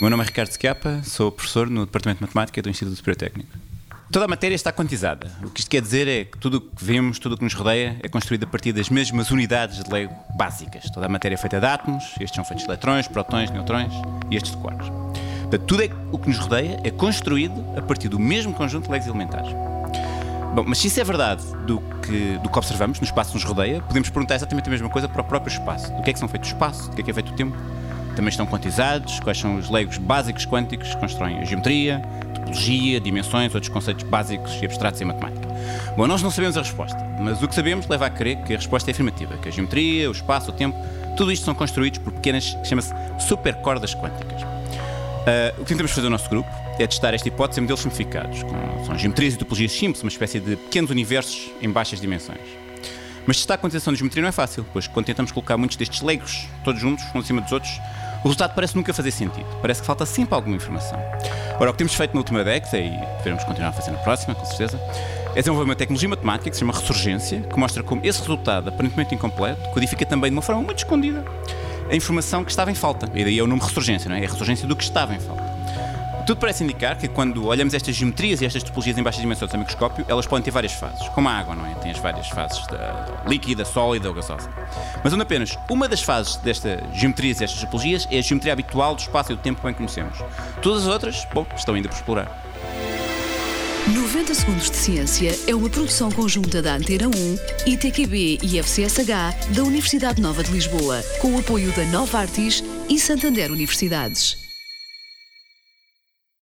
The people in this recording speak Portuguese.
O meu nome é Ricardo Schiappa, sou professor no Departamento de Matemática do Instituto Superior Técnico. Toda a matéria está quantizada. O que isto quer dizer é que tudo o que vemos, tudo o que nos rodeia, é construído a partir das mesmas unidades de Lego básicas. Toda a matéria é feita de átomos, estes são feitos de eletrões, protões, neutrões e estes de quarks. Portanto, tudo é, o que nos rodeia é construído a partir do mesmo conjunto de Legos elementares. Bom, mas se isso é verdade do que, do que observamos no espaço que nos rodeia, podemos perguntar exatamente a mesma coisa para o próprio espaço. Do que é que são feitos o espaço, do que é que é feito o tempo. Também estão quantizados, quais são os legos básicos quânticos que constroem a geometria, topologia, dimensões, outros conceitos básicos e abstratos em matemática. Bom, nós não sabemos a resposta, mas o que sabemos leva a crer que a resposta é afirmativa, que a geometria, o espaço, o tempo, tudo isto são construídos por pequenas, chama-se supercordas quânticas. Uh, o que tentamos fazer no nosso grupo é testar esta hipótese em modelos simplificados, com são geometrias e topologias simples, uma espécie de pequenos universos em baixas dimensões. Mas testar a quantização de geometria não é fácil, pois quando tentamos colocar muitos destes legos, todos juntos, uns em cima dos outros, o resultado parece nunca fazer sentido. Parece que falta sempre alguma informação. Ora, o que temos feito na última década, e devemos continuar a fazer na próxima, com certeza, é desenvolver uma tecnologia matemática que se chama ressurgência, que mostra como esse resultado, aparentemente incompleto, codifica também de uma forma muito escondida a informação que estava em falta. E daí é o nome ressurgência, não é? É a ressurgência do que estava em falta. Tudo parece indicar que quando olhamos estas geometrias e estas topologias em baixas dimensões do microscópio, elas podem ter várias fases, como a água, não é? Tem as várias fases da líquida, sólida ou gasosa. Mas onde apenas uma das fases destas geometrias e destas topologias é a geometria habitual do espaço e do tempo que bem conhecemos. Todas as outras, bom, estão ainda por explorar. 90 Segundos de Ciência é uma produção conjunta da Antena 1, ITQB e FCSH da Universidade Nova de Lisboa, com o apoio da Nova Artis e Santander Universidades.